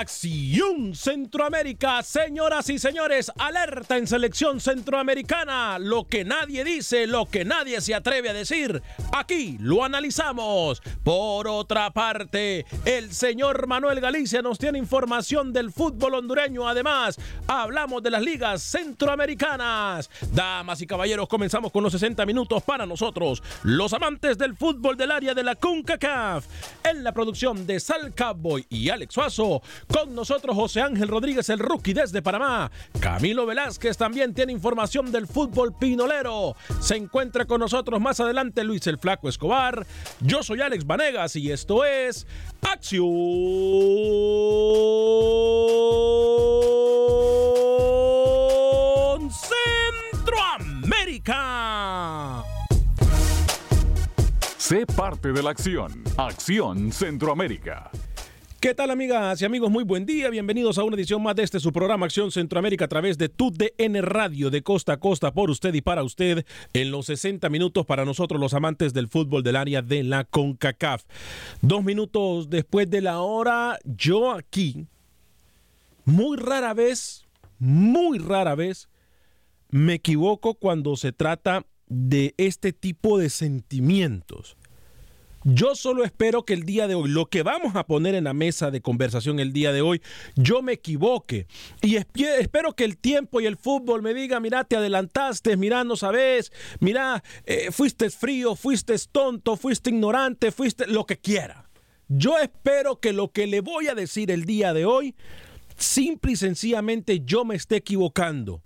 Acción Centroamérica, señoras y señores, alerta en selección centroamericana. Lo que nadie dice, lo que nadie se atreve a decir, aquí lo analizamos. Por otra parte, el señor Manuel Galicia nos tiene información del fútbol hondureño. Además, hablamos de las ligas centroamericanas. Damas y caballeros, comenzamos con los 60 minutos para nosotros, los amantes del fútbol del área de la CONCACAF. En la producción de Sal Cowboy y Alex Suazo. Con nosotros José Ángel Rodríguez, el rookie desde Panamá. Camilo Velázquez también tiene información del fútbol pinolero. Se encuentra con nosotros más adelante Luis el Flaco Escobar. Yo soy Alex Vanegas y esto es Acción Centroamérica. Sé parte de la acción. Acción Centroamérica. ¿Qué tal amigas y amigos? Muy buen día. Bienvenidos a una edición más de este su programa Acción Centroamérica a través de TUDN Radio de costa a costa por usted y para usted en los 60 minutos para nosotros los amantes del fútbol del área de la CONCACAF. Dos minutos después de la hora, yo aquí, muy rara vez, muy rara vez, me equivoco cuando se trata de este tipo de sentimientos. Yo solo espero que el día de hoy, lo que vamos a poner en la mesa de conversación el día de hoy, yo me equivoque. Y espero que el tiempo y el fútbol me diga, mira, te adelantaste, mira, no sabes, mira, eh, fuiste frío, fuiste tonto, fuiste ignorante, fuiste lo que quiera. Yo espero que lo que le voy a decir el día de hoy, simple y sencillamente yo me esté equivocando.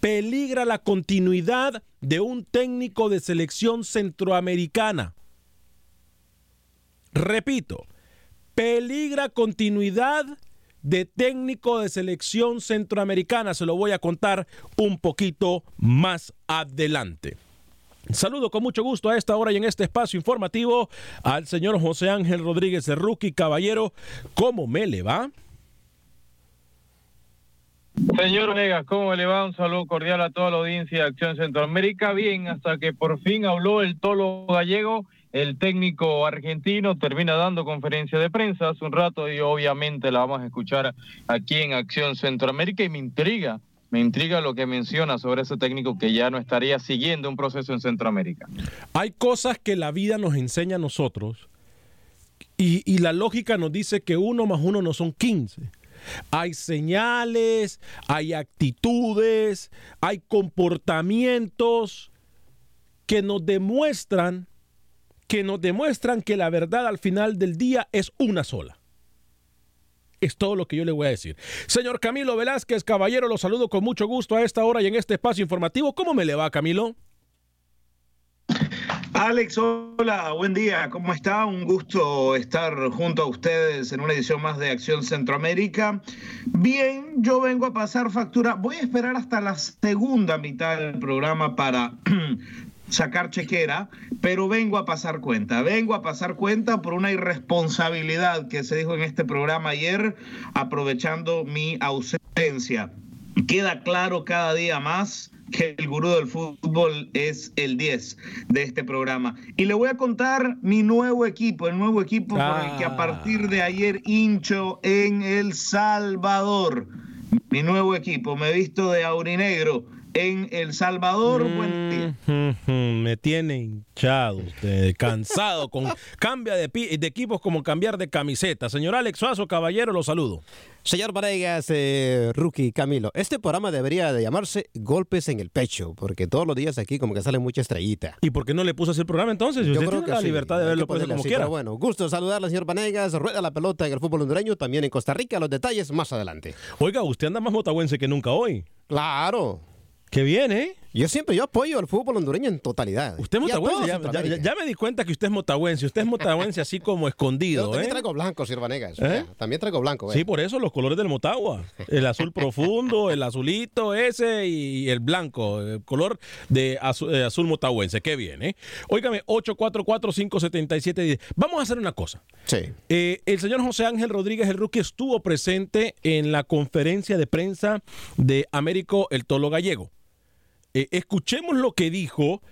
Peligra la continuidad de un técnico de selección centroamericana Repito, peligra continuidad de técnico de selección centroamericana. Se lo voy a contar un poquito más adelante. Saludo con mucho gusto a esta hora y en este espacio informativo al señor José Ángel Rodríguez de Rookie Caballero. ¿Cómo me le va? Señor Vega, ¿cómo le va? Un saludo cordial a toda la audiencia de Acción Centroamérica. Bien, hasta que por fin habló el tolo gallego el técnico argentino termina dando conferencia de prensa hace un rato y obviamente la vamos a escuchar aquí en Acción Centroamérica y me intriga, me intriga lo que menciona sobre ese técnico que ya no estaría siguiendo un proceso en Centroamérica. Hay cosas que la vida nos enseña a nosotros y, y la lógica nos dice que uno más uno no son 15. Hay señales, hay actitudes, hay comportamientos que nos demuestran que nos demuestran que la verdad al final del día es una sola. Es todo lo que yo le voy a decir. Señor Camilo Velázquez, caballero, lo saludo con mucho gusto a esta hora y en este espacio informativo. ¿Cómo me le va, Camilo? Alex, hola, buen día, ¿cómo está? Un gusto estar junto a ustedes en una edición más de Acción Centroamérica. Bien, yo vengo a pasar factura, voy a esperar hasta la segunda mitad del programa para sacar chequera, pero vengo a pasar cuenta, vengo a pasar cuenta por una irresponsabilidad que se dijo en este programa ayer, aprovechando mi ausencia. Queda claro cada día más que el gurú del fútbol es el 10 de este programa. Y le voy a contar mi nuevo equipo, el nuevo equipo por el que a partir de ayer hincho en El Salvador. Mi nuevo equipo, me he visto de aurinegro en El Salvador. Buen día. Me tiene hinchado usted, cansado, con cambia de, de, equipos como cambiar de camiseta. Señor Alex Suazo, caballero, lo saludo. Señor Varegas, eh, Rookie, Camilo, este programa debería de llamarse Golpes en el Pecho, porque todos los días aquí como que sale mucha estrellita. ¿Y por qué no le puso así el programa entonces? Yo usted creo tiene que la sí, libertad de verlo que pues, como así, quiera. pero bueno, gusto saludarle, señor Vanegas. Rueda la pelota en el fútbol hondureño, también en Costa Rica. Los detalles más adelante. Oiga, usted anda más motahuense que nunca hoy. Claro. Qué bien, ¿eh? Yo siempre yo apoyo al fútbol hondureño en totalidad. Usted es motahuense, ya, ya- Centroamérica. ya me di cuenta que usted es motahuense. Usted es motahuense así como Yo escondido, también ¿eh? traigo blanco, señor Vanegas. ¿Eh? También traigo blanco. Sí, vea. por eso los colores del Motagua. El azul profundo, el azulito ese y el blanco, el color de azul, eh, azul motahuense. Qué bien, ¿eh? Óigame, 844-577-10. Vamos a hacer una cosa. Sí. Eh, el señor José Ángel Rodríguez, el rookie, estuvo presente en la conferencia de prensa de Américo el Tolo Gallego. Eh, escuchemos lo que dijo.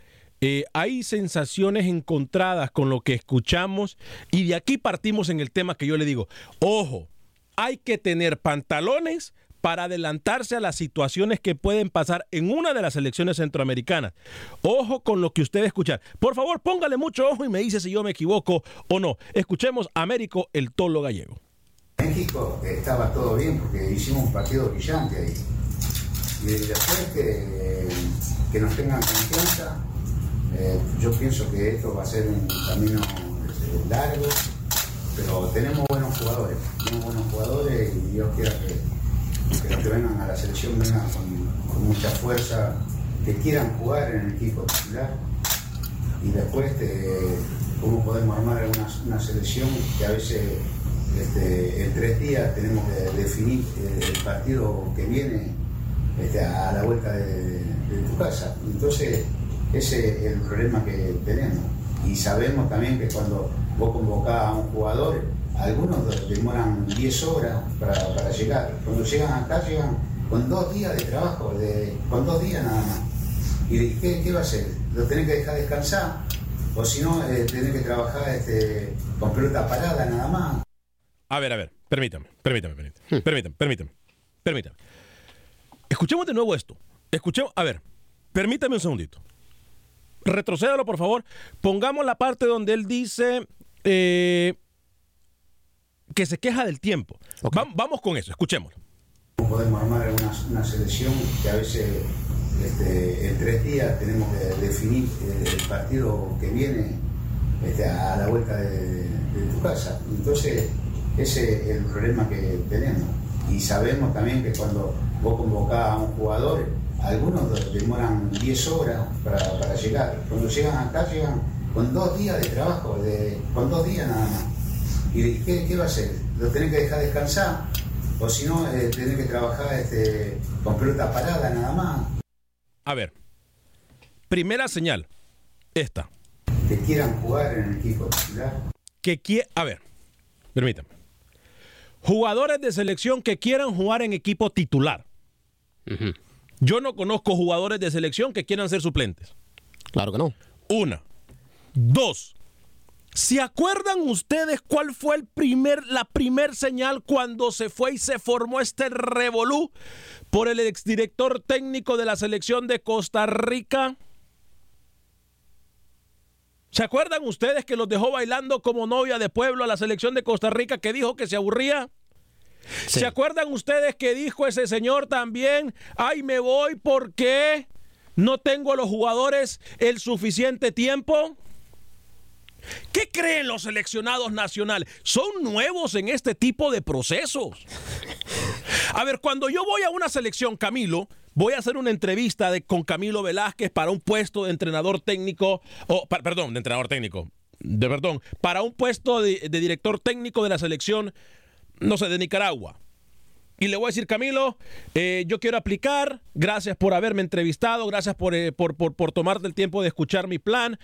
Eh, hay sensaciones encontradas con lo que escuchamos y de aquí partimos en el tema que yo le digo. Ojo, hay que tener pantalones para adelantarse a las situaciones que pueden pasar en una de las elecciones centroamericanas. Ojo con lo que usted escucha. Por favor, póngale mucho ojo y me dice si yo me equivoco o no. Escuchemos Américo el Tolo Gallego. México estaba todo bien porque hicimos un partido brillante ahí. Y después que, que nos tengan confianza, eh, yo pienso que esto va a ser un camino eh, largo, pero tenemos buenos jugadores, tenemos buenos jugadores y Dios quiera que, que los que vengan a la selección vengan con, mucha fuerza, que quieran jugar en el equipo titular. Y después este, cómo podemos armar una, una selección que a veces este, en tres días tenemos que definir eh, el partido que viene este, a la vuelta de, tu casa. Entonces, ese es el problema que tenemos. Y sabemos también que cuando vos convocás a un jugador, algunos demoran 10 horas para, para llegar. Cuando llegan acá, llegan con dos días de trabajo, de, con dos días nada más. ¿Y qué, qué va a hacer? ¿Lo tenés que dejar descansar? O si no, eh, tenés que trabajar este, con pelota parada nada más. A ver, a ver, permítame, permítame, permítame, permítame, permítame, permítame. Escuchemos de nuevo esto. Escuchemos, a ver, permítame un segundito. Retrocédalo, por favor. Pongamos la parte donde él dice eh, que se queja del tiempo. Va- vamos con eso, escuchémoslo. ¿Cómo podemos armar una, una selección que a veces este, en tres días tenemos que definir eh, el partido que viene este, a la vuelta de, de tu casa? Entonces, ese es el problema que tenemos. Y sabemos también que cuando vos convocás a un jugador, algunos demoran 10 horas para, para llegar. Cuando llegan acá, llegan con dos días de trabajo, de, con dos días nada más. ¿Y qué, qué va a hacer? ¿Lo tenés que dejar descansar? O si no, eh, tenés que trabajar este, con pelota parada nada más. A ver, primera señal, esta. Que quieran jugar en el equipo titular. Que quie- a ver, permítame. Jugadores de selección que quieran jugar en equipo titular. Yo no conozco jugadores de selección que quieran ser suplentes. Claro que no. Una. Dos. ¿Se acuerdan ustedes cuál fue el primer, la primer señal cuando se fue y se formó este revolú por el exdirector técnico de la selección de Costa Rica? ¿Se acuerdan ustedes que los dejó bailando como novia de pueblo a la selección de Costa Rica que dijo que se aburría? ¿Se acuerdan ustedes que dijo ese señor también? Ay, me voy porque no tengo a los jugadores el suficiente tiempo. ¿Qué creen los seleccionados nacionales? Son nuevos en este tipo de procesos. A ver, cuando yo voy a una selección, Camilo, voy a hacer una entrevista con Camilo Velázquez para un puesto de entrenador técnico, o perdón, de entrenador técnico, de perdón, para un puesto de, director técnico de la selección, no sé, de Nicaragua. Y le voy a decir, Camilo, eh, yo quiero aplicar, gracias por haberme entrevistado, gracias por, eh, por, por, por tomarte el tiempo de escuchar mi plan.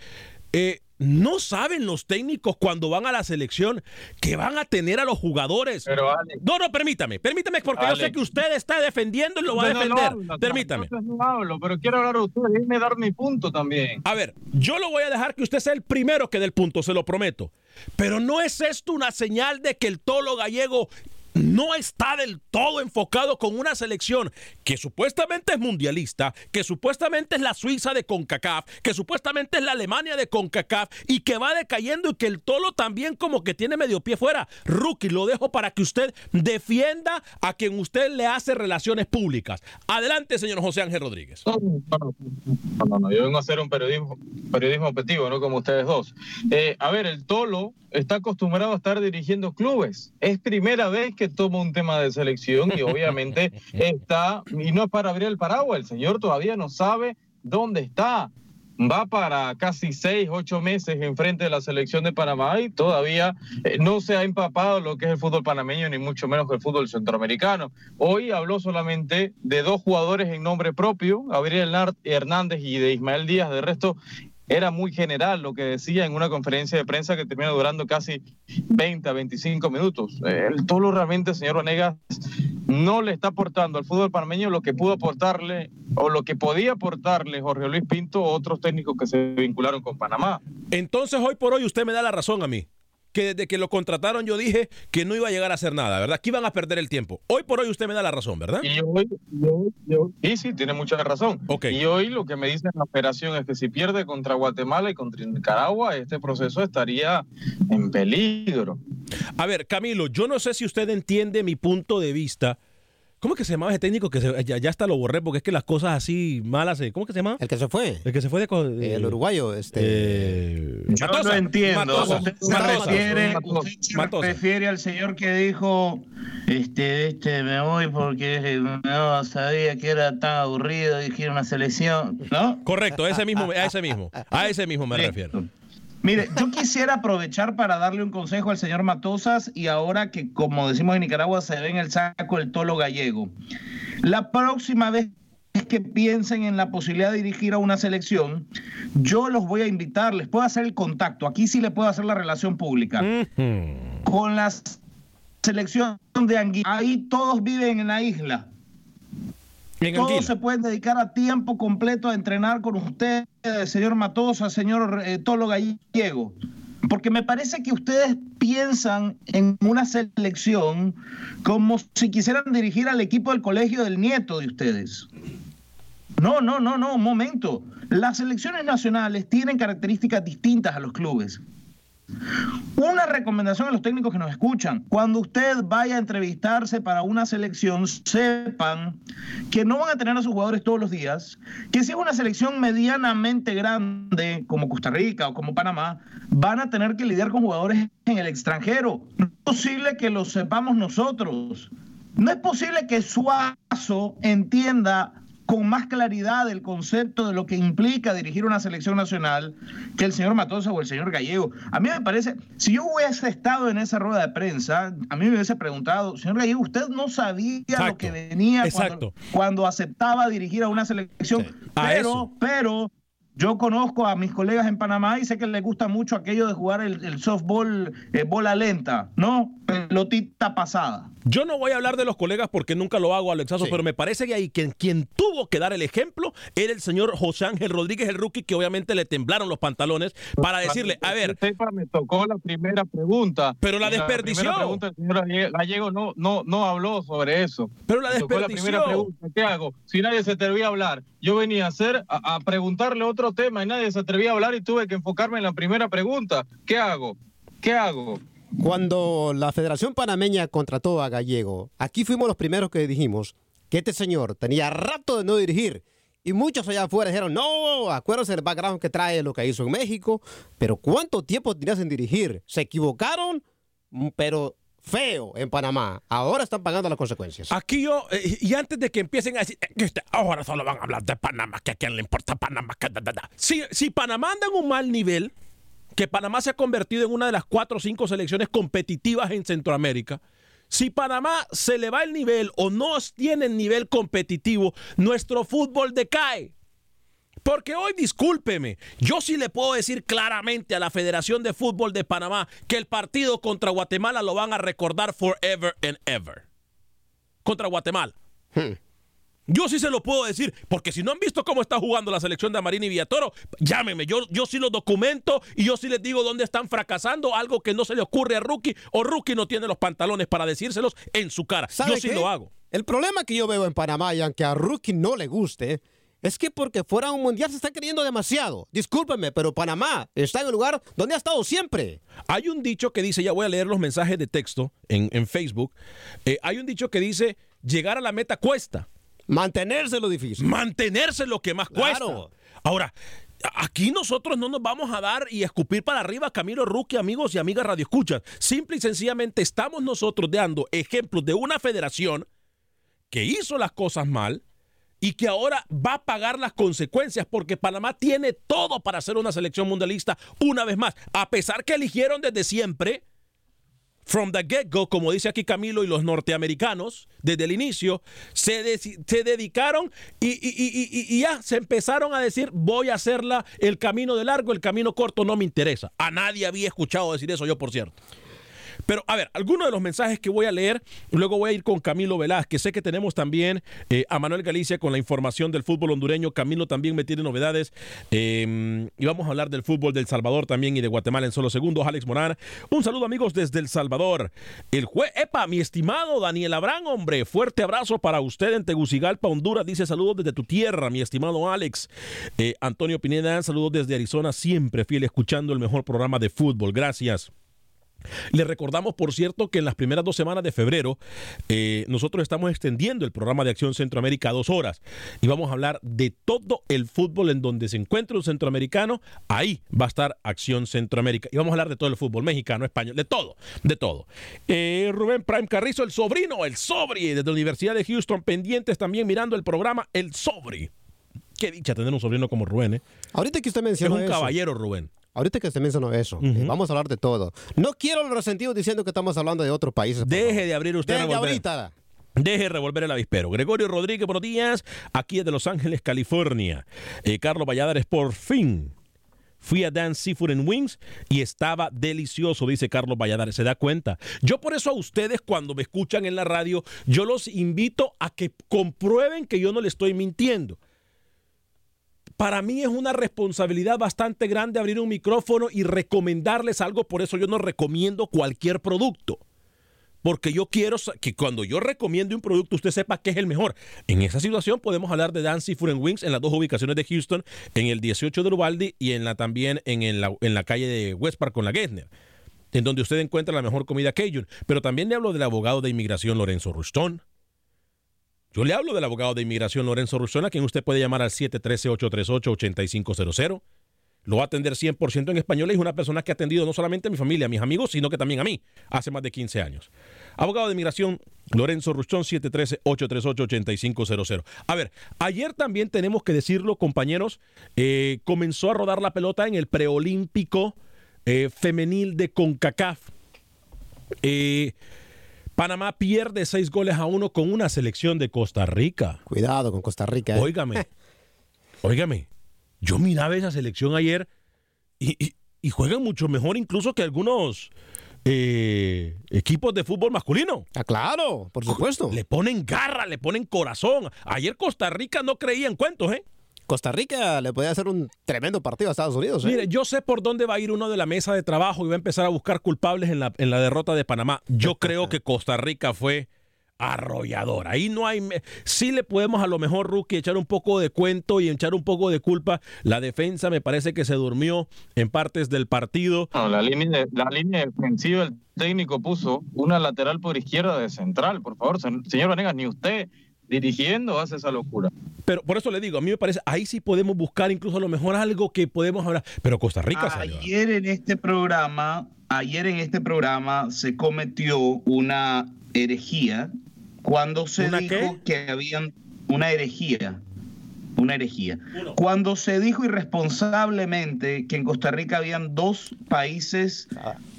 Eh, no saben los técnicos cuando van a la selección que van a tener a los jugadores. Pero, no, no, permítame, permítame, porque yo sé que usted está defendiendo y lo va a defender. permítame. No, hablo, pero quiero hablar a usted, déjeme dar mi punto también. A ver, yo lo voy a dejar que usted sea el primero que dé el punto, se lo prometo. Pero no es esto una señal de que el tolo gallego no está del todo enfocado con una selección que supuestamente es mundialista, que supuestamente es la Suiza de CONCACAF, que supuestamente es la Alemania de CONCACAF y que va decayendo y que el Tolo también como que tiene medio pie fuera. Rookie, lo dejo para que usted defienda a quien usted le hace relaciones públicas. Adelante, señor José Ángel Rodríguez. No, no, no, yo vengo a hacer un periodismo, periodismo objetivo, no como ustedes dos. Eh, a ver, el Tolo está acostumbrado a estar dirigiendo clubes. Es primera vez que toma un tema de selección y obviamente está, y no es para abrir el paraguas, el señor todavía no sabe dónde está. Va para casi seis, ocho meses enfrente de la selección de Panamá y todavía eh, no se ha empapado lo que es el fútbol panameño, ni mucho menos el fútbol centroamericano. Hoy habló solamente de dos jugadores en nombre propio, Gabriel Hernández y de Ismael Díaz. De resto, era muy general lo que decía en una conferencia de prensa que termina durando casi 20 a 25 minutos. El Tolo realmente, señor Vanegas, no le está aportando al fútbol panameño lo que pudo aportarle o lo que podía aportarle Jorge Luis Pinto o otros técnicos que se vincularon con Panamá. Entonces, hoy por hoy, usted me da la razón a mí que desde que lo contrataron yo dije que no iba a llegar a hacer nada, ¿verdad? Que iban a perder el tiempo. Hoy por hoy usted me da la razón, ¿verdad? Y hoy, y sí, tiene mucha razón. Y hoy lo que me dice la operación es que si pierde contra Guatemala y contra Nicaragua, este proceso estaría en peligro. A ver, Camilo, yo no sé si usted entiende mi punto de vista ¿Cómo es que se llamaba ese técnico que ya, ya, hasta lo borré porque es que las cosas así malas, eh, ¿cómo es que se llama? El que se fue. El que se fue de, el uruguayo, este. Eh, Yo no entiendo. usted se refiere, refiere al señor que dijo, este, este, me voy porque no sabía que era tan aburrido dirigir una selección, ¿no? Correcto, a ese mismo, a ese mismo, a ese mismo me refiero. Mire, yo quisiera aprovechar para darle un consejo al señor Matosas y ahora que, como decimos en Nicaragua, se ve en el saco el tolo gallego. La próxima vez que piensen en la posibilidad de dirigir a una selección, yo los voy a invitar, les puedo hacer el contacto, aquí sí le puedo hacer la relación pública, con la selección de Anguilla. Ahí todos viven en la isla. Todos se pueden dedicar a tiempo completo a entrenar con usted, señor Matosa, señor eh, Tolo Gallego. Porque me parece que ustedes piensan en una selección como si quisieran dirigir al equipo del colegio del nieto de ustedes. No, no, no, no, un momento. Las selecciones nacionales tienen características distintas a los clubes. Una recomendación a los técnicos que nos escuchan, cuando usted vaya a entrevistarse para una selección, sepan que no van a tener a sus jugadores todos los días, que si es una selección medianamente grande, como Costa Rica o como Panamá, van a tener que lidiar con jugadores en el extranjero. No es posible que lo sepamos nosotros. No es posible que Suazo entienda con más claridad el concepto de lo que implica dirigir una selección nacional que el señor Matosa o el señor Gallego. A mí me parece, si yo hubiese estado en esa rueda de prensa, a mí me hubiese preguntado, señor Gallego, usted no sabía lo que venía cuando, aceptaba dirigir a una selección, pero, pero yo conozco a mis colegas en Panamá y sé que les gusta mucho aquello de jugar el, softball eh, bola lenta, ¿no? Pelotita pasada. Yo no voy a hablar de los colegas porque nunca lo hago, Alexazo, pero me parece que ahí quien, quien tuvo que dar el ejemplo era el señor José Ángel Rodríguez, el rookie, que obviamente le temblaron los pantalones para decirle, a ver. Me tocó la primera pregunta. Pero la desperdició. La pregunta, el señor Gallego no, no, no habló sobre eso. Pero la desperdició. la primera pregunta, ¿qué hago? Si nadie se atrevía a hablar. Yo venía a hacer, a, a preguntarle otro tema y nadie se atrevía a hablar y tuve que enfocarme en la primera pregunta. ¿Qué hago? ¿Qué hago? Cuando la Federación Panameña contrató a Gallego, aquí fuimos los primeros que dijimos que este señor tenía rato de no dirigir Y muchos allá afuera dijeron, no, acuérdense del background que trae lo que hizo en México. Pero ¿cuánto tiempo tenías en dirigir? Se equivocaron, mm, pero feo en Panamá. Ahora están pagando las consecuencias. Aquí yo, eh, y antes de que empiecen a decir eh, que ahora solo van a hablar de Panamá, que a quién le importa Panamá, que da, da, da". Si, si Panamá anda en un mal nivel, que Panamá se ha convertido en una de las cuatro o cinco selecciones competitivas en Centroamérica, si Panamá se le va el nivel o no tiene el nivel competitivo, nuestro fútbol decae. Porque hoy, discúlpeme, yo sí le puedo decir claramente a la Federación de Fútbol de Panamá que el partido contra Guatemala lo van a recordar forever and ever. Contra Guatemala. Yo sí se lo puedo decir, porque si no han visto cómo está jugando la selección de Amarín y Villatoro, llámeme, yo, yo sí lo documento y yo sí les digo dónde están fracasando, algo que no se le ocurre a Rookie o Rookie no tiene los pantalones para decírselos en su cara. Yo ¿Sabe sí qué? lo hago. El problema que yo veo en Panamá, y aunque a Rookie no le guste, es que porque fuera un mundial se está creyendo demasiado. Discúlpeme, pero Panamá está en el lugar donde ha estado siempre. Hay un dicho que dice, ya voy a leer los mensajes de texto en, en Facebook, eh, hay un dicho que dice, llegar a la meta cuesta. Mantenerse lo difícil. Mantenerse lo que más Claro. cuesta. Ahora, aquí nosotros no nos vamos a dar y escupir para arriba Camilo Ruque, amigos y amigas Radio Escuchas. Simple y sencillamente estamos nosotros dando ejemplos de una federación que hizo las cosas mal y que ahora va a pagar las consecuencias porque Panamá tiene todo para ser una selección mundialista una vez más, a pesar que eligieron desde siempre from the get-go, como dice aquí Camilo y los norteamericanos, desde el inicio, se, se dedicaron y- y- y- y ya se empezaron a decir, voy a hacerla el camino de largo, el camino corto no me interesa. A nadie había escuchado decir eso yo, por cierto. Pero, a ver, algunos de los mensajes que voy a leer, luego voy a ir con Camilo Velázquez. Sé que tenemos también eh, a Manuel Galicia con la información del fútbol hondureño. Camilo también me tiene novedades. eh, y vamos a hablar del fútbol del Salvador también y de Guatemala en solo segundos. Alex Morán. Un saludo, amigos, desde El Salvador. El juez, epa, mi estimado Daniel Abrán, hombre. Fuerte abrazo para usted en Tegucigalpa, Honduras. Dice saludos desde tu tierra, mi estimado Alex. Eh, Antonio Pineda, saludos desde Arizona, siempre fiel escuchando el mejor programa de fútbol. Gracias. Les recordamos, por cierto, que en las primeras dos semanas de febrero eh, nosotros estamos extendiendo el programa de Acción Centroamérica a dos horas y vamos a hablar de todo el fútbol en donde se encuentre un centroamericano. Ahí va a estar Acción Centroamérica y vamos a hablar de todo el fútbol mexicano, español, de todo, de todo. Eh, Rubén Prime Carrizo, el sobrino, el sobri, desde la Universidad de Houston, pendientes también mirando el programa El Sobri. Qué dicha tener un sobrino como Rubén, ¿eh? Ahorita que usted Es mencionó un eso, caballero, Rubén. Ahorita que usted mencionó eso, eh, vamos a hablar de todo. No quiero los resentidos diciendo que estamos hablando de otros países. Deje de abrir usted revolver. ahorita. Deje de revolver el avispero. Gregorio Rodríguez, buenos días. Aquí es de Los Ángeles, California. Eh, Carlos Valladares, por fin. Fui a Dan Seafood and Wings y estaba delicioso, dice Carlos Valladares. ¿Se da cuenta? Yo por eso a ustedes cuando me escuchan en la radio, yo los invito a que comprueben que yo no le estoy mintiendo. Para mí es una responsabilidad bastante grande abrir un micrófono y recomendarles algo, por eso yo no recomiendo cualquier producto. Porque yo quiero que cuando yo recomiende un producto usted sepa que es el mejor. En esa situación podemos hablar de Dan Seafood and Wings en las dos ubicaciones de Houston, en el 18 de Uvalde y en la también en, el- la, en la calle de West Park con la Gessner, en donde usted encuentra la mejor comida Cajun. Pero también le hablo del abogado de inmigración Lorenzo Rustón. Yo le hablo del abogado de inmigración Lorenzo Rustón, a quien usted puede llamar al 713-838-8500. Lo va a atender 100% en español es una persona que ha atendido no solamente a mi familia, a mis amigos, sino que también a mí, hace más de 15 años. Abogado de inmigración, Lorenzo Ruchón, 713-838-8500. A ver, ayer también tenemos que decirlo, compañeros, eh, comenzó a rodar la pelota en el preolímpico eh, femenil de CONCACAF. Eh, Panamá pierde seis goles a uno con una selección de Costa Rica. Cuidado con Costa Rica. ¿eh? Óigame, óigame, yo miraba esa selección ayer y, y- y juegan mucho mejor incluso que algunos eh, equipos de fútbol masculino. Ah, claro, por supuesto. Le ponen garra, le ponen corazón. Ayer Costa Rica no creía en cuentos, ¿eh? Costa Rica le podía hacer un tremendo partido a Estados Unidos. ¿eh? Mire, yo sé por dónde va a ir uno de la mesa de trabajo y va a empezar a buscar culpables en la, en la derrota de Panamá. Yo creo que Costa Rica fue arrollador. Ahí no hay... me- Sí le podemos a lo mejor, Rookie, echar un poco de cuento y echar un poco de culpa. La defensa me parece que se durmió en partes del partido. No, la línea, de- la línea defensiva, el técnico puso una lateral por izquierda de central, por favor, señor Vanegas, ni usted dirigiendo, hace esa locura. Pero por eso le digo, a mí me parece, ahí sí podemos buscar incluso a lo mejor algo que podemos hablar. Pero Costa Rica salió. Ayer en este programa, ayer en este programa se cometió una herejía cuando se ¿Una dijo qué? que habían una herejía. Una herejía. Cuando se dijo irresponsablemente que en Costa Rica habían dos países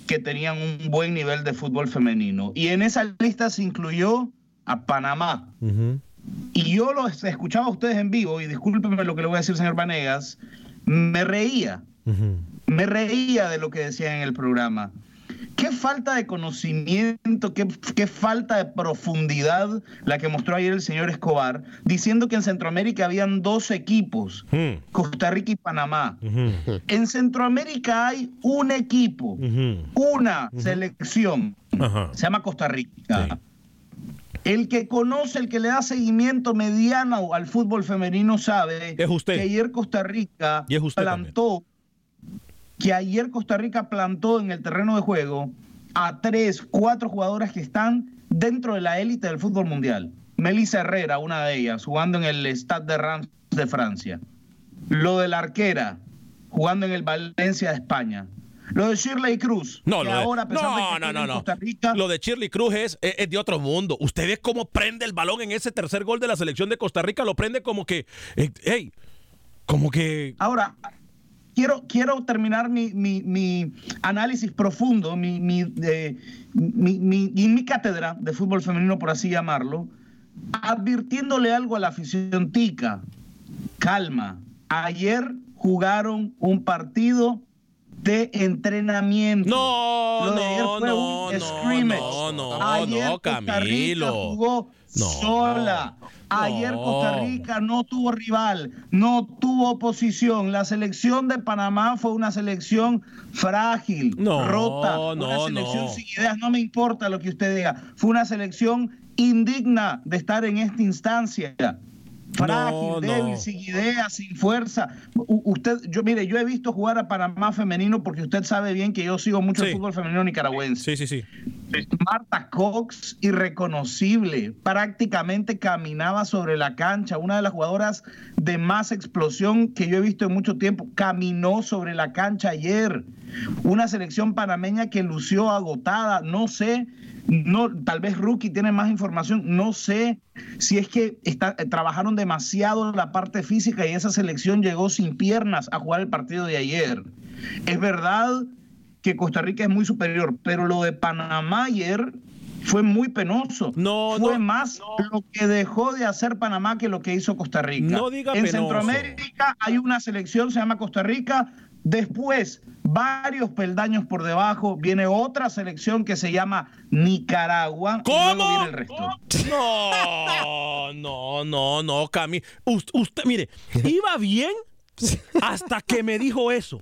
que tenían un buen nivel de fútbol femenino. Y en esa lista se incluyó a Panamá. Y yo los escuchaba a ustedes en vivo, y discúlpenme lo que le voy a decir, señor Vanegas, me reía, me reía de lo que decían en el programa. Qué falta de conocimiento, qué, qué falta de profundidad la que mostró ayer el señor Escobar, diciendo que en Centroamérica habían dos equipos, Costa Rica y Panamá. En Centroamérica hay un equipo, una selección, se llama Costa Rica. El que conoce, el que le da seguimiento mediano al fútbol femenino sabe que ayer Costa Rica Y es usted plantó, que ayer Costa Rica plantó en el terreno de juego a tres, cuatro jugadoras que están dentro de la élite del fútbol mundial. Melissa Herrera, una de ellas, jugando en el Stade de Reims de Francia. Lo de la arquera, jugando en el Valencia de España. Lo de Shirley Cruz. No, lo de, ahora, a pesar de que no, no, no, no. Costa Rica, Lo de Shirley Cruz es, es- es de otro mundo. Usted ve cómo prende el balón en ese tercer gol de la selección de Costa Rica. Lo prende como que, eh, hey, como que... Ahora, quiero, quiero terminar mi, mi- mi análisis profundo, mi, mi, eh, mi- mi cátedra de fútbol femenino, por así llamarlo, advirtiéndole algo a la afición tica. Calma. Ayer jugaron un partido de entrenamiento. No, Lo de ayer no, fue no, un no, scrimmage. no, no, Ayer no, Camilo. jugó No, sola. Ayer Costa. Rica no tuvo rival, no tuvo oposición. La selección de Panamá fue una selección frágil, No, rota, no, una selección no. sin ideas. No me importa lo que usted diga. Fue una selección indigna de estar en esta instancia. Frágil, No, débil, sin ideas, sin fuerza. U- usted, yo mire, yo he visto jugar a Panamá femenino porque usted sabe bien que yo sigo mucho el fútbol femenino nicaragüense. Sí, sí, sí. Marta Cox, irreconocible, prácticamente caminaba sobre la cancha, una de las jugadoras de más explosión que yo he visto en mucho tiempo, caminó sobre la cancha ayer. Una selección panameña que lució agotada, no sé, no, tal vez Rookie tiene más información, no sé si es que está- eh, trabajaron demasiado la parte física y esa selección llegó sin piernas a jugar el partido de ayer. Es verdad que Costa Rica es muy superior, pero lo de Panamá ayer fue muy penoso. No, fue no, más lo que dejó de hacer Panamá que lo que hizo Costa Rica. No diga en penoso. Centroamérica hay una selección, se llama Costa Rica. Después, varios peldaños por debajo, viene otra selección que se llama Nicaragua. y luego ¿Cómo? viene el resto. No, no, no, no, Cami. Us- Usted, mire, iba bien hasta que me dijo eso.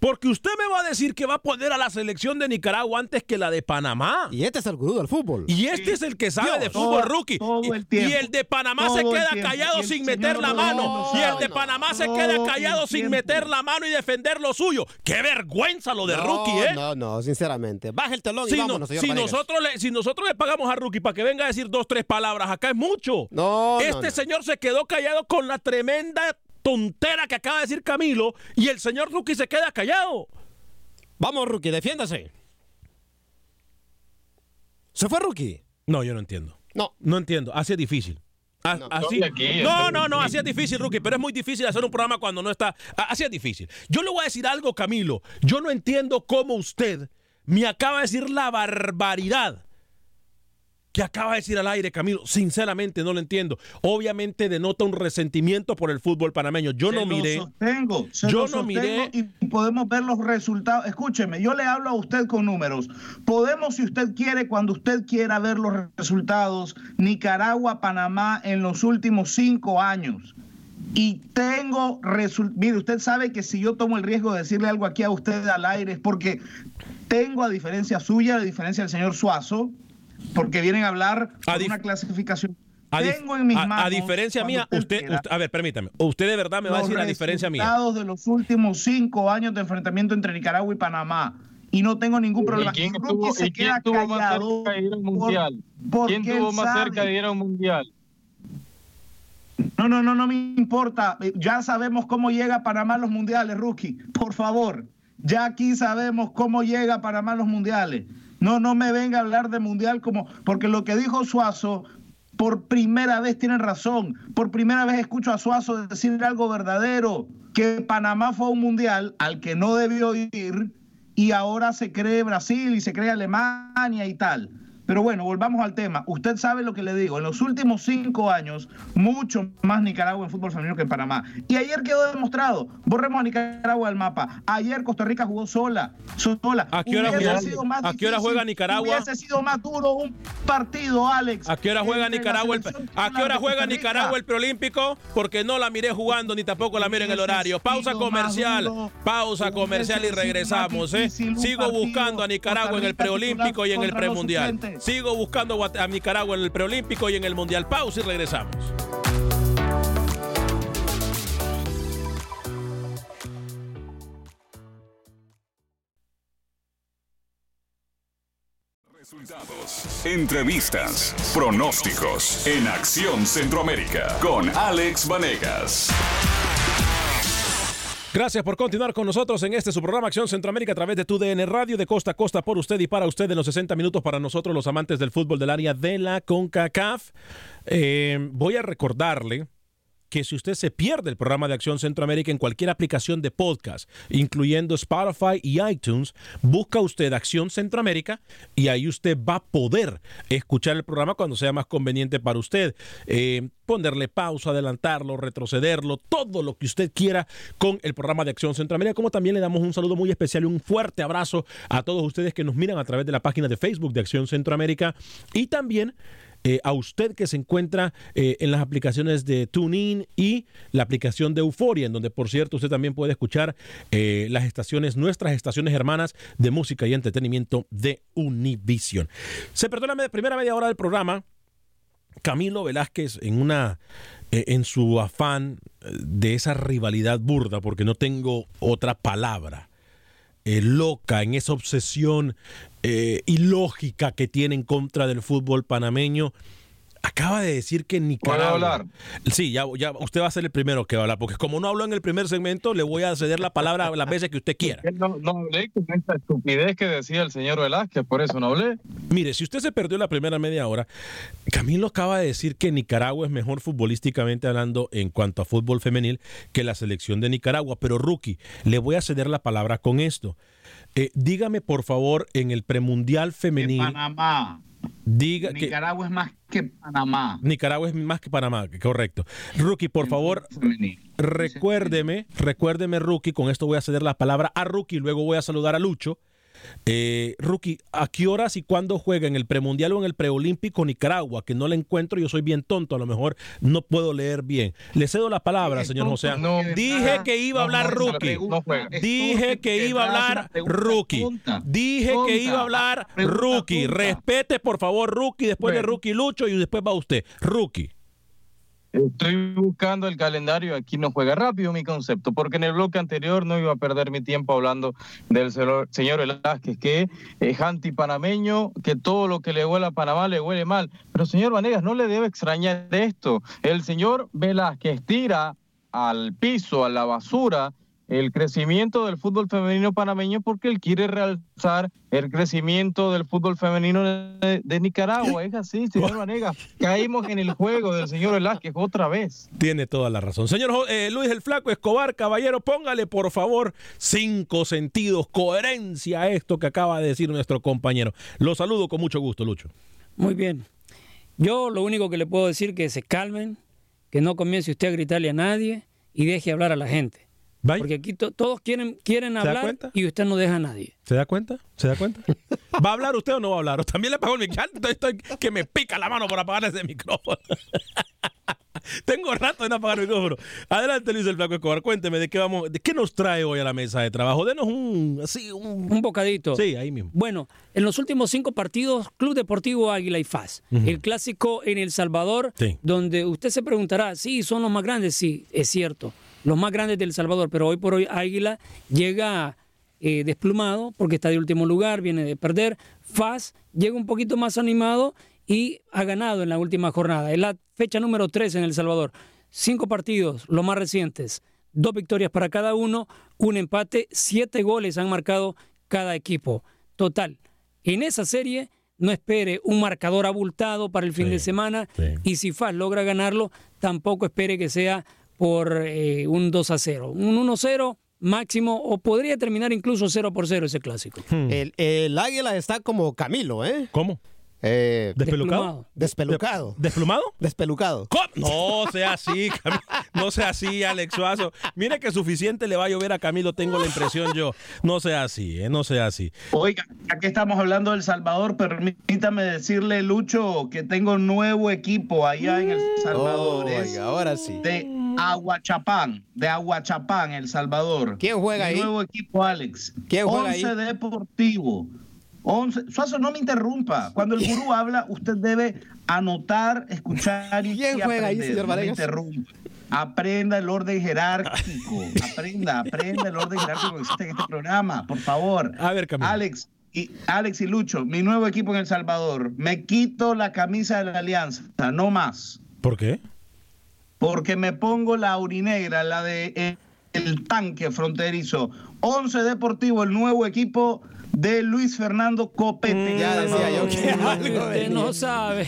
Porque usted me va a decir que va a poner a la selección de Nicaragua antes que la de Panamá. Y este es el gurú del fútbol. Y este es el que sabe de Todo- fútbol rookie. todo Y- el tiempo. y el de Panamá se queda callado Y sin meter la mano. Y el de Panamá se queda callado sin meter la mano y defender lo suyo. ¡Qué vergüenza lo de no, rookie, eh! No, no, sinceramente. Baja el telón y Si, no- vámonos, señor si Vanegas. nosotros le, si nosotros le pagamos a Rookie para que venga a decir dos, tres palabras, acá es mucho. No, no, este no. señor se quedó callado con la tremenda tontera que acaba de decir Camilo y el señor Rookie se queda callado. Vamos, Rookie, defiéndase. ¿Se fue Rookie? No, yo no entiendo. No. No entiendo. Así es difícil. A- así, aquí, no, no, no, así es difícil, Rookie, pero es muy difícil hacer un programa cuando no está. a- Así es difícil. Yo le voy a decir algo, Camilo. Yo no entiendo cómo usted me acaba de decir la barbaridad que acaba de decir al aire, Camilo. Sinceramente, no lo entiendo. Obviamente denota un resentimiento por el fútbol panameño. Yo Se no lo miré. sostengo, se Yo lo no sostengo miré. Y podemos ver los resultados. Escúcheme, yo le hablo a usted con números. Podemos, si usted quiere, cuando usted quiera ver los resultados, Nicaragua, Panamá en los últimos cinco años. Y tengo resultados. Mire, usted sabe que si yo tomo el riesgo de decirle algo aquí a usted al aire es porque tengo, a diferencia suya, a diferencia del señor Suazo, porque vienen a hablar A de una clasificación. A, tengo en mis a- a manos, diferencia mía, usted, a ver, permítame. Usted de verdad me va a los decir la diferencia mía. resultados de los últimos cinco años de enfrentamiento entre Nicaragua y Panamá. Y no tengo ningún problema. ¿Y quién estuvo, se y quién queda estuvo más cerca de ir a un por- mundial? ¿Quién estuvo más sabe- cerca de ir a un mundial? No, no, no, no me importa. Ya sabemos cómo llega Panamá a los mundiales, rookie. Por favor, ya aquí sabemos cómo llega Panamá a los mundiales. No, no me venga a hablar de mundial como, porque lo que dijo Suazo, por primera vez tienen razón. Por primera vez escucho a Suazo decir algo verdadero, que Panamá fue un mundial al que no debió ir y ahora se cree Brasil y se cree Alemania y tal. Pero bueno, volvamos al tema. Usted sabe lo que le digo. En los últimos cinco años, mucho más Nicaragua en fútbol femenino que en Panamá. Y ayer quedó demostrado. Borremos a Nicaragua del mapa. Ayer Costa Rica jugó sola. Sola. ¿A qué hora, juega, ¿a qué hora juega Nicaragua? Hubiese sido más duro un partido, Alex. ¿A qué hora juega Nicaragua el, ¿A qué hora juega Nicaragua el preolímpico? Porque no la miré jugando ni tampoco la miré en el horario. Pausa comercial. Pausa comercial y regresamos. ¿eh? Sigo buscando a Nicaragua en el preolímpico y en el premundial. Sigo buscando a Nicaragua en el preolímpico y en el mundial. Pausa y regresamos. Resultados, entrevistas, pronósticos en Acción Centroamérica con Alex Vanegas. Gracias por continuar con nosotros en este su programa Acción Centroamérica a través de tu DN Radio de costa a costa por usted y para usted en los 60 minutos para nosotros los amantes del fútbol del área de la CONCACAF. Eh, voy a recordarle que si usted se pierde el programa de Acción Centroamérica en cualquier aplicación de podcast, incluyendo Spotify y iTunes, busca usted Acción Centroamérica y ahí usted va a poder escuchar el programa cuando sea más conveniente para usted. Eh, ponerle pausa, adelantarlo, retrocederlo, todo lo que usted quiera con el programa de Acción Centroamérica, como también le damos un saludo muy especial y un fuerte abrazo a todos ustedes que nos miran a través de la página de Facebook de Acción Centroamérica y también eh, a usted que se encuentra eh, en las aplicaciones de TuneIn y la aplicación de Euforia, en donde por cierto usted también puede escuchar eh, las estaciones, nuestras estaciones hermanas de música y entretenimiento de Univision. Se perdona la primera media hora del programa. Camilo Velázquez en una en su afán de esa rivalidad burda, porque no tengo otra palabra, loca, en esa obsesión eh, ilógica que tiene en contra del fútbol panameño. Acaba de decir que Nicaragua. ¿Puedo hablar? Sí, ya, ya usted va a ser el primero que va a hablar, porque como no habló en el primer segmento, le voy a ceder la palabra las veces que usted quiera. No, no hablé con esta estupidez que decía el señor Velázquez, por eso no hablé. Mire, si usted se perdió la primera media hora, Camilo acaba de decir que Nicaragua es mejor futbolísticamente hablando en cuanto a fútbol femenil que la selección de Nicaragua. Pero, Rookie, le voy a ceder la palabra con esto. Eh, dígame, por favor, en el premundial femenil. Panamá. Diga Nicaragua es más que Panamá. Nicaragua es más que Panamá, correcto. Rookie, por favor, recuérdeme, recuérdeme, Rookie, con esto voy a ceder la palabra a Rookie, luego voy a saludar a Lucho. Eh, Rookie, ¿a qué horas y cuándo juega en el premundial o en el preolímpico Nicaragua? Que no le encuentro, yo soy bien tonto, a lo mejor no puedo leer bien. Le cedo la palabra, señor José. Dije que iba a hablar Rookie. Dije que iba a hablar Rookie. Dije que iba a hablar Rookie. Respete, por favor, Rookie. Después de Rookie Lucho y después va usted. Rookie. Estoy buscando el calendario, aquí no juega rápido mi concepto, porque en el bloque anterior no iba a perder mi tiempo hablando del señor Velázquez, que es antipanameño, que todo lo que le huele a Panamá le huele mal. Pero señor Vanegas, no le debe extrañar esto. El señor Velázquez tira al piso, a la basura, el crecimiento del fútbol femenino panameño porque él quiere realzar el crecimiento del fútbol femenino de, Nicaragua. Es así, señor Vanegas. Caímos en el juego del señor Velázquez otra vez. Tiene toda la razón. Señor eh, Luis el Flaco Escobar, caballero, póngale por favor cinco sentidos, coherencia a esto que acaba de decir nuestro compañero. Lo saludo con mucho gusto, Lucho. Muy bien. Yo lo único que le puedo decir es que se calmen, que no comience usted a gritarle a nadie y deje hablar a la gente. Porque aquí todos quieren, quieren hablar y usted no deja a nadie. ¿Se da cuenta? ¿Se da cuenta? ¿Va a hablar usted o no va a hablar? también le apagó el micrófono. Estoy, que me pica la mano por apagar ese micrófono. Tengo rato de no apagar el micrófono. Adelante, Luis el Flaco Escobar. Cuénteme de qué vamos, de qué nos trae hoy a la mesa de trabajo. Denos un así, un, bocadito. Sí, ahí mismo. Bueno, en los últimos cinco partidos, Club Deportivo Águila y FAS. El clásico en El Salvador, donde usted se preguntará, sí, son los más grandes, sí, es cierto los más grandes del Salvador, pero hoy por hoy Águila llega eh, desplumado porque está de último lugar, viene de perder. FAS llega un poquito más animado y ha ganado en la última jornada. Es la fecha número 3 en El Salvador. cinco partidos, los más recientes, dos victorias para cada uno, un empate, siete goles han marcado cada equipo. Total, en esa serie no espere un marcador abultado para el fin de semana y si FAS logra ganarlo, tampoco espere que sea por eh, un 2 a 0. Un 1 0 máximo o podría terminar incluso 0 por 0 ese clásico. El, el águila está como Camilo, ¿eh? ¿Cómo? Eh, ¿Despelucado? Despelucado. ¿Desplumado? Despelucado. No sea así, Cam- no sea así, Alex Suazo. Mire que suficiente le va a llover a Camilo, tengo la impresión yo. No sea así, ¿eh? no sea así. Oiga, ya que estamos hablando del Salvador, permítame decirle, Lucho, que tengo nuevo equipo allá en El Salvador. Oiga, Es ahora sí. De Aguachapán, de Aguachapán, El Salvador. ¿Quién juega Mi ahí? Nuevo equipo, Alex. ¿Quién juega ahí? Once Deportivo. Once. Suazo, no me interrumpa. Cuando el gurú habla, usted debe anotar, escuchar y, ¿Quién juega ahí, señor No me interrumpa. Aprenda el orden jerárquico. Aprenda, aprenda el orden jerárquico que existe en este programa, por favor. A ver, Camilo. Alex y Alex y Lucho, mi nuevo equipo en El Salvador. Me quito la camisa de la Alianza, no más, ¿Por qué? porque me pongo la urinegra, la de el tanque fronterizo. 11 Deportivo, el nuevo equipo de Luis Fernando Copete. Ya decía yo que algo Usted venía. no sabe.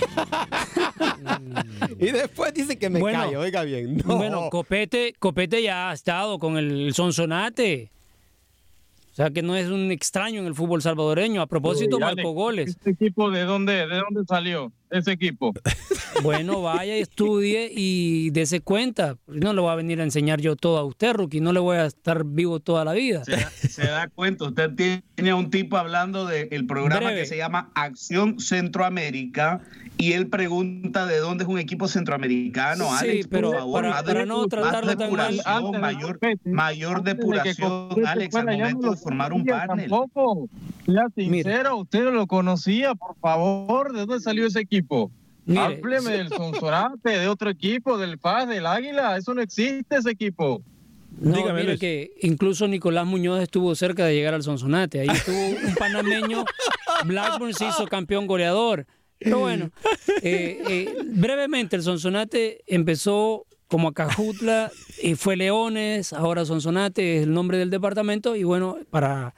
Y después dice que me Bueno, callo, oiga bien. No. Bueno, Copete, Copete ya ha estado con el Sonsonate. O sea que no es un extraño en el fútbol salvadoreño. A propósito, Uy, marcó goles. ¿Este equipo de dónde, de dónde salió? Ese equipo. Bueno, vaya, estudie y dése cuenta. No le voy a venir a enseñar yo todo a usted, Rookie. No le voy a estar vivo toda la vida. Se da, se da cuenta, usted tiene a un tipo hablando del programa Breve. que se llama Acción Centroamérica y él pregunta de dónde es un equipo centroamericano. Sí, Alex, pero por favor, para- más para de- no tratarlo tan mal. Antes de mayor, mayor de depuración, Alex, al no momento de formar un panel. Tampoco. Sea sincero, usted no lo conocía, por favor. ¿De dónde salió ese equipo? Mire, Hábleme del Sonsonate, de otro equipo, del Paz, del Águila. Eso no existe, ese equipo. No, Dígame, mire Luis. que incluso Nicolás Muñoz estuvo cerca de llegar al Sonsonate. Ahí estuvo un panameño, Blackburn se hizo campeón goleador. Pero bueno, eh, eh, brevemente, el Sonsonate empezó como Acajutla, y fue Leones, ahora Sonsonate es el nombre del departamento. Y bueno, para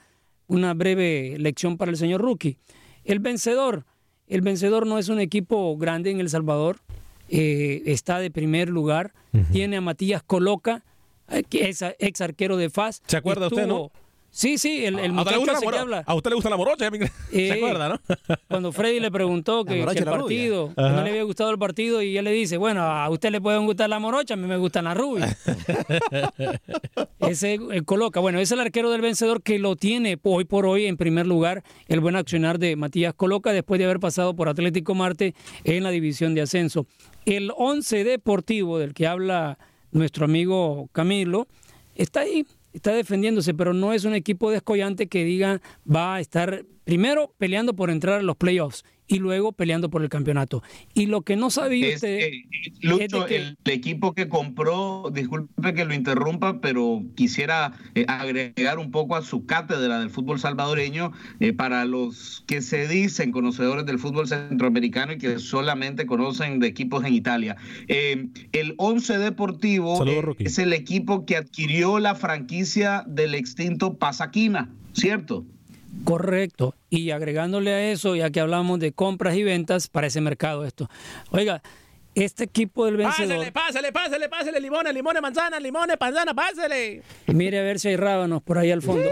una breve lección para el señor Rookie. El vencedor, el vencedor no es un equipo grande en El Salvador, eh, está de primer lugar, tiene a Matías Coloca, eh, que es ex arquero de FAS. ¿Se acuerda usted, Estuvo- Sí, sí, el, el ¿A usted le muchacho habla. A usted le gusta la morocha, ¿se acuerda, no? Cuando Freddy le preguntó que, el partido, que no le había gustado el partido, y él le dice, bueno, a usted le pueden gustar la morocha, a mí me gustan las rubias. ese eh, coloca, bueno, es el arquero del vencedor que lo tiene hoy por hoy en primer lugar el buen accionar de Matías Coloca después de haber pasado por Atlético Marte en la división de ascenso. El 11 deportivo del que habla nuestro amigo Camilo está ahí, está defendiéndose, pero no es un equipo descollante que diga va a estar primero peleando por entrar a los playoffs y luego peleando por el campeonato. Y lo que no sabía Es usted... que, Lucho, es de que- el, el equipo que compró, disculpe que lo interrumpa, pero quisiera eh, agregar un poco a su cátedra del fútbol salvadoreño eh, para los que se dicen conocedores del fútbol centroamericano y que solamente conocen de equipos en Italia. Eh, el Once Deportivo Saludos, eh, es el equipo que adquirió la franquicia del extinto Pasaquina, ¿cierto? Correcto. Y agregándole a eso, ya que hablamos de compras y ventas para ese mercado esto. Oiga, este equipo del vencedor, Pásele, pásele, pásele, pásele, limones, limones, manzanas, limones, manzana, pásele. mire a ver si hay rábanos por ahí al fondo.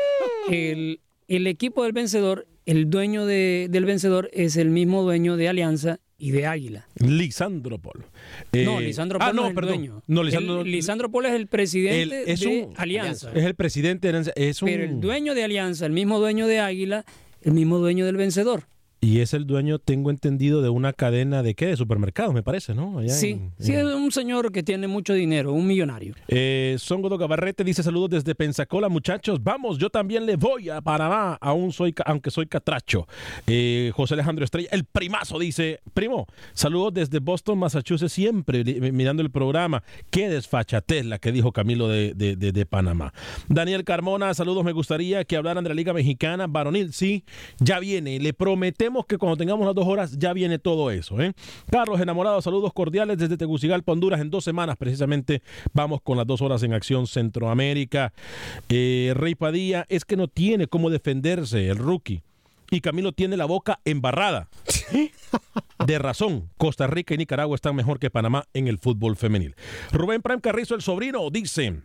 El, el equipo del vencedor, el dueño de- del vencedor es el mismo dueño de Alianza y de Águila. Lisandro Polo. no, Eh, Lisandro ah, Polo no, es el perdón. dueño. No, Lisandro, El- Lisandro Polo es el presidente es de un- Alianza. Es el presidente de es un, Pero el dueño de Alianza, el mismo dueño de Águila, el mismo dueño del vencedor. Y es el dueño, tengo entendido, de una cadena de qué, de supermercados, me parece, ¿no? Allá Sí, en- sí, en- es un señor que tiene mucho dinero, un millonario. Eh, Songo Gabarrete dice saludos desde Pensacola, muchachos. Vamos, yo también le voy a Panamá, aún soy, aunque soy catracho. Eh, José Alejandro Estrella, el primazo, dice, primo, saludos desde Boston, Massachusetts, siempre mirando el programa. Qué desfachatez la que dijo Camilo de, de- de- de Panamá. Daniel Carmona, saludos, me gustaría que hablaran de la Liga Mexicana, varonil, sí, ya viene. Le prometemos sabemos que cuando tengamos las dos horas ya viene todo eso. ¿eh? Carlos, enamorado, saludos cordiales desde Tegucigalpa, Honduras. En dos semanas precisamente vamos con las dos horas en Acción Centroamérica. Eh, Rey Padilla es que no tiene cómo defenderse el rookie. Y Camilo tiene la boca embarrada. De razón, Costa Rica y Nicaragua están mejor que Panamá en el fútbol femenil. Rubén Prime Carrizo, el sobrino, dice...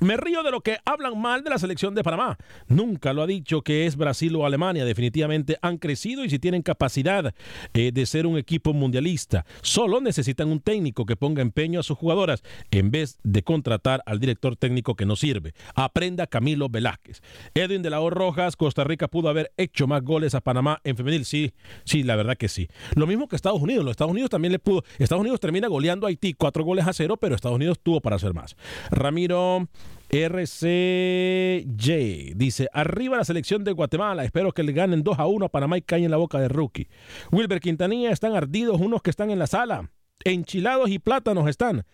Me río de lo que hablan mal de la selección de Panamá. Nunca lo ha dicho que es Brasil o Alemania. Definitivamente han crecido y si tienen capacidad eh, de ser un equipo mundialista. Solo necesitan un técnico que ponga empeño a sus jugadoras en vez de contratar al director técnico que no sirve. Aprenda Camilo Velázquez. Edwin de la O Rojas, Costa Rica pudo haber hecho más goles a Panamá en femenil. Sí, sí, la verdad que sí. Lo mismo que Estados Unidos. Los Estados Unidos también le pudo. Estados Unidos termina goleando a Haití cuatro goles a cero, pero Estados Unidos tuvo para hacer más. Ramiro. RCJ dice, arriba la selección de Guatemala, espero que le ganen 2 a 1 a Panamá y caen en la boca de rookie. Wilber Quintanilla, están ardidos unos que están en la sala, enchilados y plátanos están.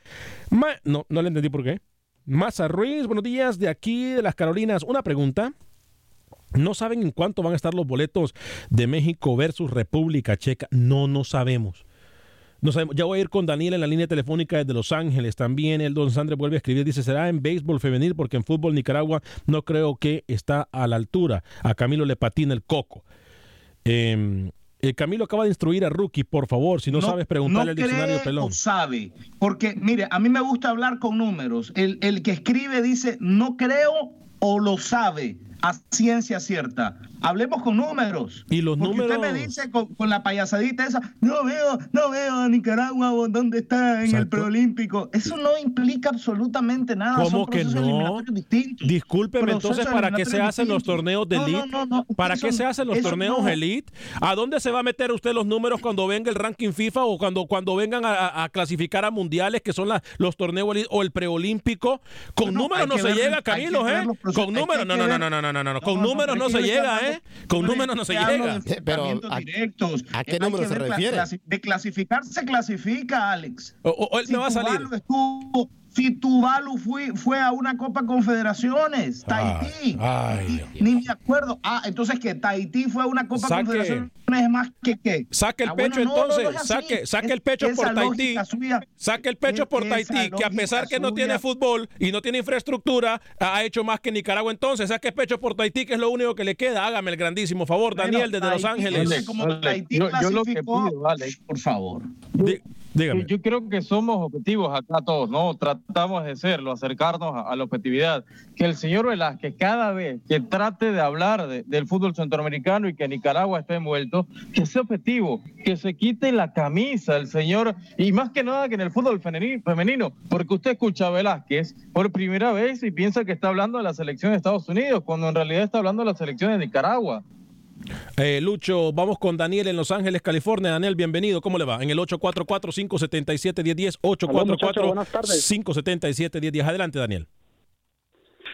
no, no le entendí por qué. Maza Ruiz, buenos días, de aquí de las Carolinas. Una pregunta. ¿No saben en cuánto van a estar los boletos de México versus República Checa? No, no sabemos. No sabemos. Ya voy a ir con Daniel en la línea telefónica desde Los Ángeles. También el Don Sandre vuelve a escribir. Dice, será en béisbol femenil porque en fútbol Nicaragua no creo que está a la altura. A Camilo le patina el coco. Eh, Camilo acaba de instruir a Rookie, por favor, si no, sabes preguntarle al diccionario pelón. No sabe, porque mire, a mí me gusta hablar con números. El, el que escribe dice, no creo o lo sabe a ciencia cierta. Hablemos con números. Y los Porque números. Usted me dice con, la payasadita esa, no veo, no veo a Nicaragua dónde está en el preolímpico. Eso no implica absolutamente nada. ¿Cómo que no? Discúlpeme, entonces, ¿para qué se hacen los torneos de elite? ¿Para qué se hacen los torneos elite? ¿A dónde se va a meter usted los números cuando venga el ranking FIFA o cuando, cuando vengan a, clasificar a mundiales que son los torneos elite o el preolímpico? Con números no se llega, Camilo, ¿eh? Con números, no, no, no, no, no, no, no, con números no se llega, ¿eh? Con números no se llega. Pero, ¿a, directos. ¿a qué número se refiere? De clasificar se clasifica, Alex. O, él me va a salir si Tuvalu fue, fue a una Copa Confederaciones, Tahití. ni, me acuerdo. Ah, entonces que Tahití fue a una Copa Confederaciones es más que qué. Saque el ah, pecho entonces, saque, saque el pecho por Tahití. saque el pecho por Tahití, que a pesar que no tiene fútbol y no tiene infraestructura, ha hecho más que Nicaragua entonces. Saque el pecho por Tahití, que es lo único que le queda. Hágame el grandísimo favor, Daniel, desde Los Ángeles. yo, lo que pido, vale, por favor. Yo creo que somos objetivos acá todos, ¿no? Tratamos de serlo, acercarnos a, la objetividad. Que el señor Velázquez cada vez que trate de hablar del fútbol centroamericano y que Nicaragua esté envuelto, que sea objetivo, que se quite la camisa el señor, y más que nada que en el fútbol femenino, porque usted escucha a Velázquez por primera vez y piensa que está hablando de la selección de Estados Unidos, cuando en realidad está hablando de la selección de Nicaragua. Eh, Lucho, vamos con Daniel en Los Ángeles, California. Daniel, bienvenido. ¿Cómo le va? En el 844-577-1010. 844-577-1010. Adelante, Daniel.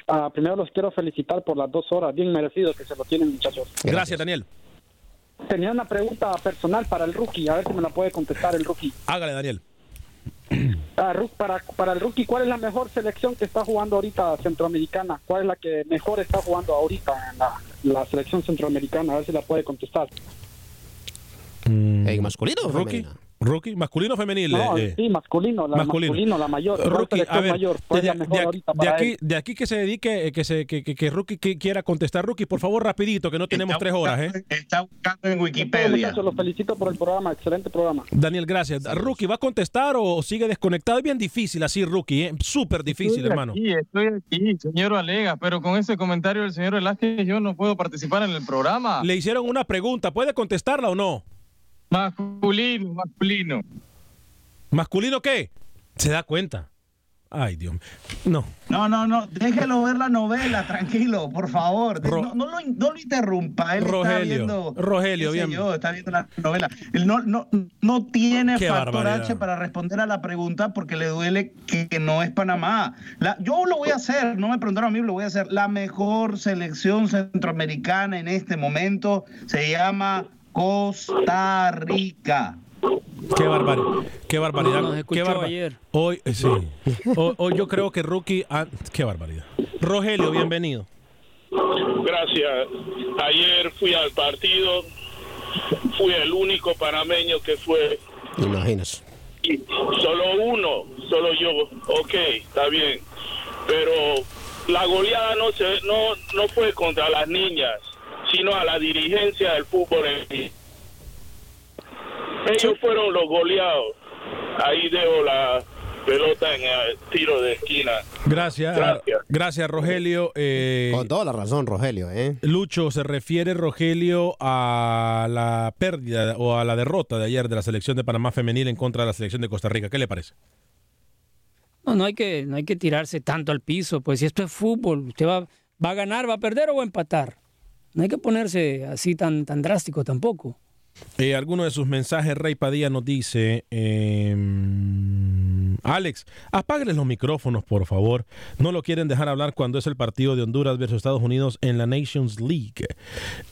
Ah, primero los quiero felicitar por las dos horas, bien merecidos que se lo tienen, muchachos. Gracias, Daniel. Tenía una pregunta personal para el rookie, a ver si me la puede contestar el rookie. Hágale, Daniel. Ah, para, para el rookie, ¿cuál es la mejor selección que está jugando ahorita centroamericana? ¿Cuál es la que mejor está jugando ahorita en la, la selección centroamericana, a ver si la puede contestar. Mm. masculino o rookie? Rookie, masculino o femenil. No, eh, sí, masculino, la masculino. la mayor. Rookie, a ver, mayor, de, de, aquí, de, aquí, que se dedique, que se que, que, que Rookie quiera contestar. Rookie, por favor, rapidito, que no tenemos tres horas. ¿eh? Está buscando en Wikipedia. Los felicito por el programa, excelente programa. Daniel, gracias. Rookie, ¿va a contestar o sigue desconectado? Es bien difícil así, Rookie, ¿eh? súper difícil, hermano. Sí, estoy aquí, señor Alega, pero con ese comentario del señor Velázquez yo no puedo participar en el programa. Le hicieron una pregunta, ¿puede contestarla o no? Masculino, masculino. ¿Masculino qué? Se da cuenta. Ay, Dios. No. No, no, no. Déjelo ver la novela, tranquilo, por favor. no, lo, no, interrumpa. Él Rogelio, está viendo. Rogelio, bien. Yo, está viendo la novela. Él no, no, no tiene factor H para responder a la pregunta porque le duele que, no es Panamá. La, yo lo voy a hacer, no me preguntaron a mí, lo voy a hacer. La mejor selección centroamericana en este momento se llama Costa Rica. Qué barbaridad. Qué barbaridad. qué barbaridad. Hoy, eh, sí. Hoy, yo creo que Rookie. qué barbaridad. Rogelio, bienvenido. Gracias. Ayer fui al partido fui el único panameño que fue. Imagínese. Y solo uno, solo yo. Ok, está bien. Pero la goleada no, se, no, no fue contra las niñas, sino a la dirigencia del fútbol en sí. Ellos fueron los goleados. Ahí dejo la pelota en el tiro de esquina. Gracias, gracias, Rogelio. Eh, Con toda la razón, Rogelio. ¿eh? Lucho, ¿se refiere Rogelio a la pérdida o a la derrota de ayer de la selección de Panamá femenil en contra de la selección de Costa Rica? ¿Qué le parece? No, no hay que, no hay que tirarse tanto al piso, pues si esto es fútbol, usted va, va a ganar, va a perder o va a empatar. No hay que ponerse así tan, tan drástico tampoco. Eh, alguno de sus mensajes, Rey Padilla nos dice, eh, Alex, apágueles los micrófonos, por favor. No lo quieren dejar hablar cuando es el partido de Honduras versus Estados Unidos en la Nations League.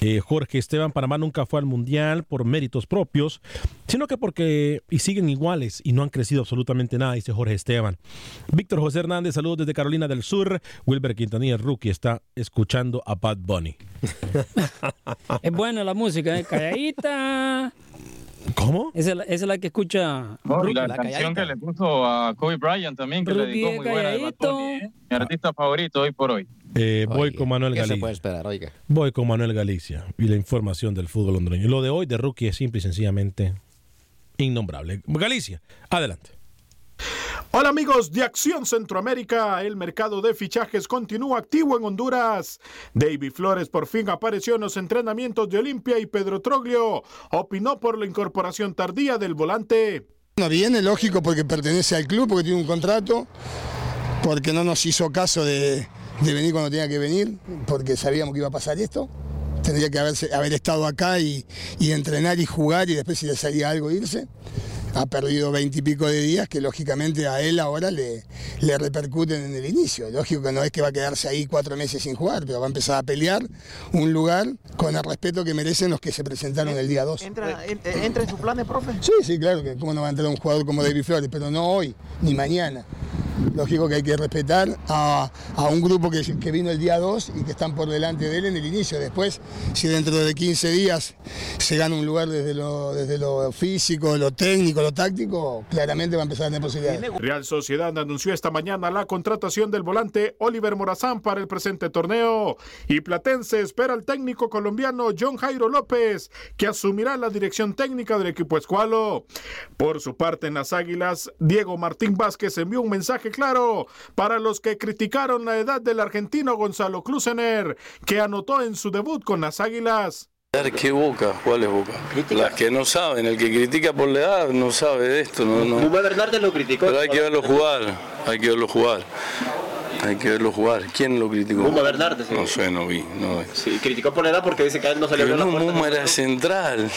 Eh, Jorge Esteban, Panamá nunca fue al Mundial por méritos propios, sino que porque, y siguen iguales y no han crecido absolutamente nada, dice Jorge Esteban. Víctor José Hernández, saludos desde Carolina del Sur. Wilber Quintanilla, rookie, está escuchando a Bad Bunny. es buena la música, ¿eh? calladita. ¿Cómo? Esa, esa, es la que escucha. No, y la, la canción que le puso a Kobe Bryant también, que le dedicó muy buena de Bunny, ¿eh? Mi artista favorito hoy por hoy. Eh, voy con Manuel ¿qué Galicia. se puede esperar? Oiga. Voy con Manuel Galicia y la información del fútbol hondureño. Lo de hoy de rookie es simple y sencillamente innombrable. Galicia, adelante. Hola amigos de Acción Centroamérica, el mercado de fichajes continúa activo en Honduras. David Flores por fin apareció en los entrenamientos de Olimpia y Pedro Troglio opinó por la incorporación tardía del volante. No viene, lógico, porque pertenece al club, porque tiene un contrato, porque no nos hizo caso de, venir cuando tenía que venir, porque sabíamos que iba a pasar esto. Tendría que haber estado acá y, y entrenar y jugar y después si le salía algo irse ha perdido veintipico de días que lógicamente a él ahora le, le repercuten en el inicio. Lógico que no es que va a quedarse ahí cuatro meses sin jugar, pero va a empezar a pelear un lugar con el respeto que merecen los que se presentaron el día 2. ¿Entra, ¿Entra en su plan de profe? Sí, sí, claro, que cómo no va a entrar un jugador como David Flores, pero no hoy, ni mañana. Lógico que hay que respetar a, a un grupo que, que, vino el día 2 y que están por delante de él en el inicio. Después, si dentro de 15 días se gana un lugar desde lo, desde lo físico, lo técnico, lo táctico, claramente va a empezar a tener posibilidades. Real Sociedad anunció esta mañana la contratación del volante Oliver Morazán para el presente torneo y Platense espera al técnico colombiano John Jairo López, que asumirá la dirección técnica del equipo escualo. Por su parte, en las Águilas, Diego Martín Vázquez envió un mensaje claro para los que criticaron la edad del argentino Gonzalo Klusener, que anotó en su debut con las Águilas. ¿Qué boca? ¿Cuál es boca? Las que no saben, el que critica por la edad no sabe de esto. No, no. Lo criticó. Pero hay que verlo jugar, hay que verlo jugar. Hay que verlo jugar. ¿Quién lo criticó? Muma Bernardes. Sí. No sé, no vi. No. Sí, criticó por la edad porque dice que a él no se le Pero no, la puerta. Muma era central.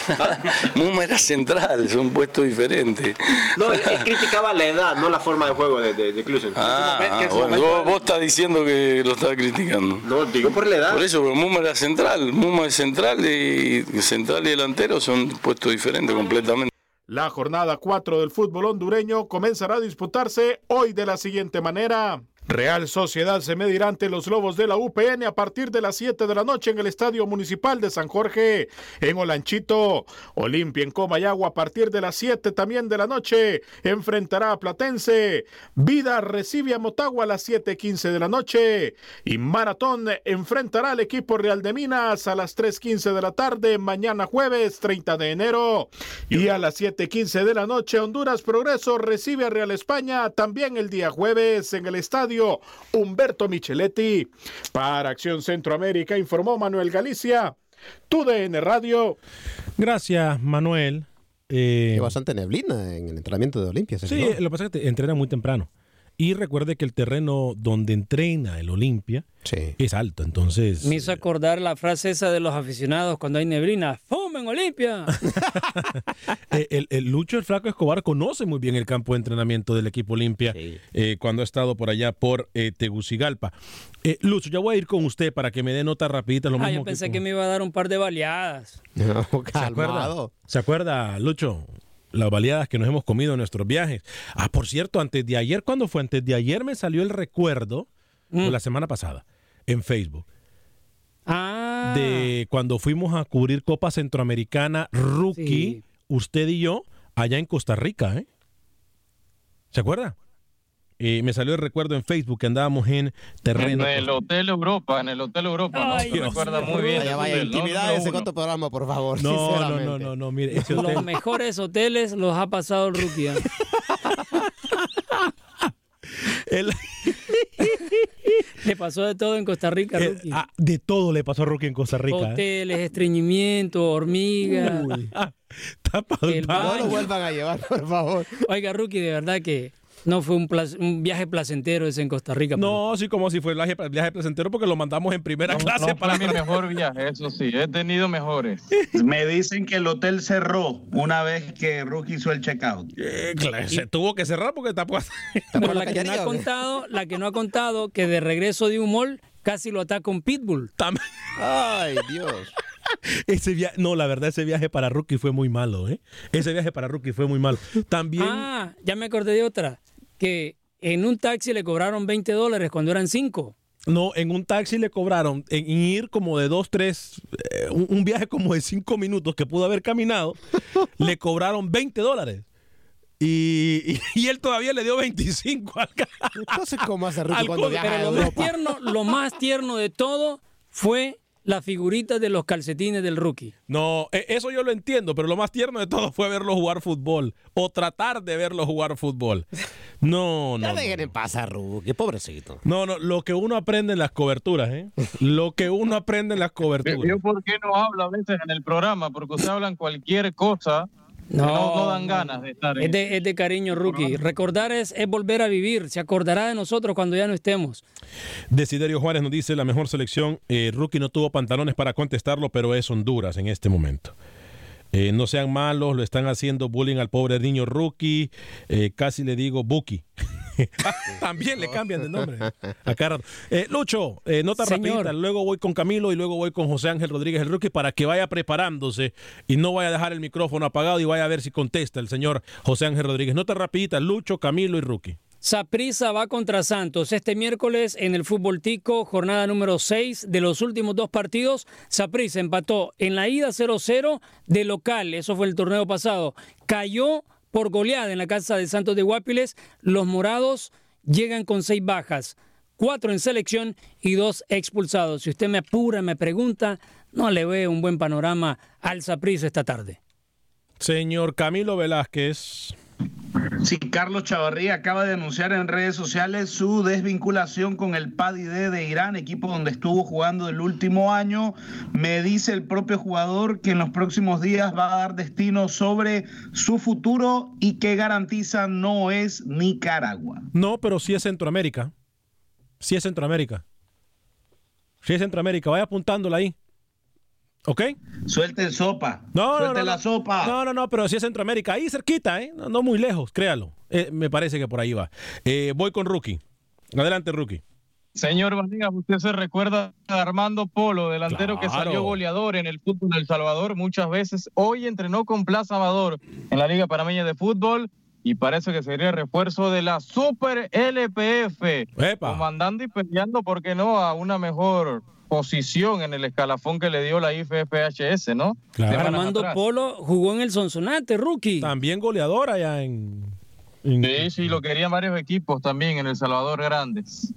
Muma era central, son puestos diferentes. No, él, él, criticaba la edad, no la forma de juego de, de, de Klusen. Ah, ah bueno, vos, vos, estás diciendo que lo estás criticando. No, digo por la edad. Por eso, pero Muma era central. Muma es central y central y delantero son puestos diferentes completamente. La jornada 4 del fútbol hondureño comenzará a disputarse hoy de la siguiente manera. Real Sociedad se medirá ante los Lobos de la UPN a partir de las 7 de la noche en el Estadio Municipal de San Jorge, en Olanchito. Olimpia en Comayagua a partir de las 7 también de la noche enfrentará a Platense. Vida recibe a Motagua a las 7.15 de la noche. Y Maratón enfrentará al equipo Real de Minas a las 3.15 de la tarde mañana jueves 30 de enero. Y a las 7.15 de la noche Honduras Progreso recibe a Real España también el día jueves en el Estadio Humberto Micheletti. Para Acción Centroamérica informó Manuel Galicia, TUDN Radio. Gracias, Manuel. Eh, Hay bastante neblina en el entrenamiento de Olimpia. Sí, lo que pasa es que entrena muy temprano. Y recuerde que el terreno donde entrena el Olimpia sí. es alto, entonces... Me hizo acordar la frase esa de los aficionados cuando hay neblina. ¡Fumen Olimpia! el, el, el, Lucho el Flaco Escobar conoce muy bien el campo de entrenamiento del equipo Olimpia sí. eh, cuando ha estado por allá por eh, Tegucigalpa. Eh, Lucho, ya voy a ir con usted para que me dé nota rapidita. Lo ah, mismo yo pensé que, que, me iba a dar un par de baleadas. No, ¿Se acuerda? ¿Se acuerda, Lucho? Las baleadas que nos hemos comido en nuestros viajes. Ah, por cierto, antes de ayer, ¿cuándo fue? Antes de ayer me salió el recuerdo, mm. la semana pasada, en Facebook. Ah. de cuando fuimos a cubrir Copa Centroamericana Rookie, usted y yo, allá en Costa Rica, ¿eh? ¿Se acuerda? Eh, me salió el recuerdo en Facebook que andábamos en terreno. En el Hotel Europa, en el Hotel Europa, Ay, ¿no? Se Dios recuerda muy bien. Vaya, en número otro programa, por favor. No, no, sinceramente. no, no, no, mire, ese hotel. Los mejores hoteles los ha pasado el rookie. ¿eh? el- Le pasó de todo en Costa Rica, rookie. ah, de todo le pasó a Rookie en Costa Rica. ¿eh? Hoteles, estreñimiento, hormigas. Uy. Tapa el baño. No lo vuelvan a llevar, por favor. Oiga, rookie, de verdad que no fue un, viaje placentero ese en Costa Rica. No, sí, como si fue el viaje, placentero porque lo mandamos en primera No, clase no para mi mejor viaje, eso sí, he tenido mejores. Me dicen que el hotel cerró una vez que Rookie hizo el checkout. Eh, claro, se tuvo que cerrar porque tapó. Pero la que no ha contado, la que no ha contado que de regreso de un mall casi lo ataca un pitbull. Ay, Dios. Ese viaje, no, la verdad, ese viaje para Rookie fue muy malo, ¿eh? Ese viaje para Rookie fue muy malo. También. Ah, ya me acordé de otra. Que en un taxi le cobraron 20 dólares cuando eran 5. No, en un taxi le cobraron, en ir como de dos, tres, eh, un, un viaje como de cinco minutos que pudo haber caminado, le cobraron 20 dólares. Y, y- y él todavía le dio 25 al Entonces, ¿cómo hace Al cuando viaja a Pero lo más, tierno, lo más tierno de todo fue la figurita de los calcetines del rookie. No, e- eso yo lo entiendo, pero lo más tierno de todo fue verlo jugar fútbol o tratar de verlo jugar fútbol. No, no. Ya no. dejen en paz a Rookie, pobrecito. No, no, lo que uno aprende en las coberturas, ¿eh? Lo que uno aprende en las coberturas. Yo por qué no hablo a veces en el programa, porque ustedes hablan cualquier cosa no, no dan ganas de estar en Es de, es de cariño, rookie. Recordar es, es volver a vivir. Se acordará de nosotros cuando ya no estemos. Desiderio Juárez nos dice la mejor selección. Eh, Rookie no tuvo pantalones para contestarlo, pero es Honduras en este momento. Eh, no sean malos, lo están haciendo bullying al pobre niño Rookie. Eh, casi le digo Buki. También le cambian de nombre. A. Eh, Lucho, eh, nota Señor. rapidita. Luego voy con Camilo y luego voy con José Ángel Rodríguez el Rookie para que vaya preparándose y no vaya a dejar el micrófono apagado y vaya a ver si contesta el señor José Ángel Rodríguez. Nota rapidita. Lucho, Camilo y Rookie. Saprissa va contra Santos este miércoles en el fútbol tico, jornada número 6 de los últimos dos partidos. Saprissa empató en la ida 0-0 de local, eso fue el torneo pasado. Cayó por goleada en la casa de Santos de Guapiles. Los morados llegan con seis bajas, cuatro en selección y dos expulsados. Si usted me apura, me pregunta, no le veo un buen panorama al Saprissa esta tarde. Señor Camilo Velázquez. Sí, Carlos Chavarría acaba de anunciar en redes sociales su desvinculación con el PADID de Irán, equipo donde estuvo jugando el último año. Me dice el propio jugador que en los próximos días va a dar destino sobre su futuro y que garantiza no es Nicaragua. No, pero sí es Centroamérica. Sí es Centroamérica. Sí es Centroamérica. Vaya apuntándola ahí. ¿Ok? Suelte el sopa. No, no, Suelte no, la no. sopa. No, no, no, pero sí es Centroamérica. Ahí cerquita, ¿eh? No, no muy lejos, créalo. Eh, me parece que por ahí va. Eh, voy con Rookie. Adelante, Rookie. Señor Vanegas, usted se recuerda a Armando Polo, delantero que salió goleador en el fútbol del Salvador muchas veces. Hoy entrenó con Plaza Amador en la Liga Panameña de Fútbol y parece que sería refuerzo de la Super LPF. Comandando y peleando, ¿por qué no?, a una mejor posición en el escalafón que le dio la IFFHS, ¿no? Semanas Armando atrás. Polo jugó en el Sonsonate, rookie. También goleador allá en. Sí, sí, lo querían varios equipos también en El Salvador Grandes.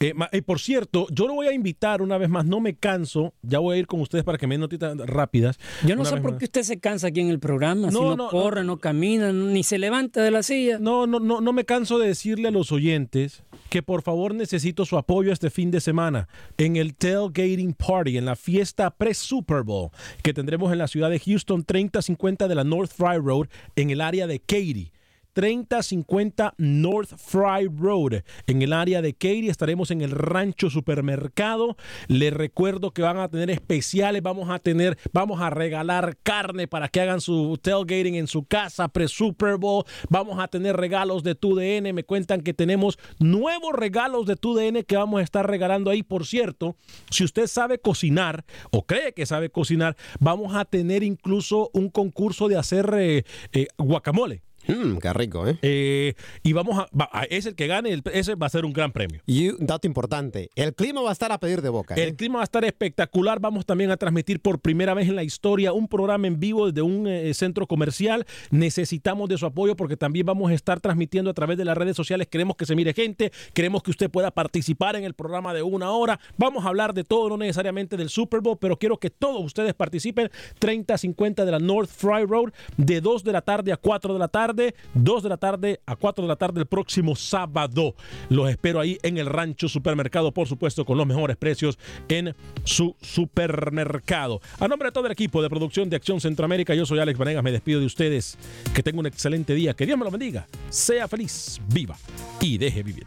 Eh, ma- eh, por cierto, yo lo voy a invitar una vez más, no me canso. Ya voy a ir con ustedes para que me den notitas rápidas. Yo no sé por más. qué usted se cansa aquí en el programa. si No, no, no, corre, no, camina, ni se levanta de la silla. No, no, no, no me canso de decirle a los oyentes que por favor necesito su apoyo este fin de semana en el Tailgating Party, en la fiesta pre-Super Bowl que tendremos en la ciudad de Houston, 3050 de la North Fry Road, en el área de Katy. 3050 North Fry Road. En el área de Katy estaremos en el Rancho Supermercado. Les recuerdo que van a tener especiales, vamos a tener, vamos a regalar carne para que hagan su tailgating en su casa pre-Super Bowl. Vamos a tener regalos de TUDN. Me cuentan que tenemos nuevos regalos de TUDN que vamos a estar regalando ahí. Por cierto, si usted sabe cocinar o cree que sabe cocinar, vamos a tener incluso un concurso de hacer eh, eh, guacamole Mm, qué rico, ¿eh? Eh, y vamos a, va- a- es el que gane, el- ese va a ser un gran premio. Y un dato importante, el clima va a estar a pedir de boca. ¿eh? El clima va a estar espectacular. Vamos también a transmitir por primera vez en la historia un programa en vivo desde un eh, centro comercial. Necesitamos de su apoyo porque también vamos a estar transmitiendo a través de las redes sociales. Queremos que se mire gente, queremos que usted pueda participar en el programa de una hora. Vamos a hablar de todo, no necesariamente del Super Bowl, pero quiero que todos ustedes participen. 30-50 de la North Fry Road, de 2 de la tarde a 4 de la tarde, 2 de la tarde a 4 de la tarde el próximo sábado. Los espero ahí en el Rancho Supermercado, por supuesto, con los mejores precios en su supermercado. A nombre de todo el equipo de producción de Acción Centroamérica, yo soy Alex Vanegas, me despido de ustedes. Que tengan un excelente día, que Dios me lo bendiga, sea feliz, viva y deje vivir.